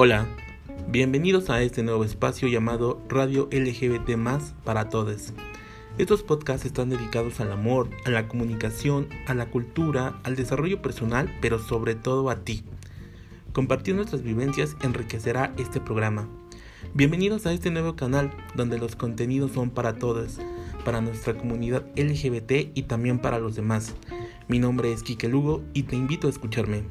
Hola, bienvenidos a este nuevo espacio llamado Radio LGBT Más para Todos. Estos podcasts están dedicados al amor, a la comunicación, a la cultura, al desarrollo personal, pero sobre todo a ti. Compartir nuestras vivencias enriquecerá este programa. Bienvenidos a este nuevo canal donde los contenidos son para todos, para nuestra comunidad LGBT y también para los demás. Mi nombre es Kike Lugo y te invito a escucharme.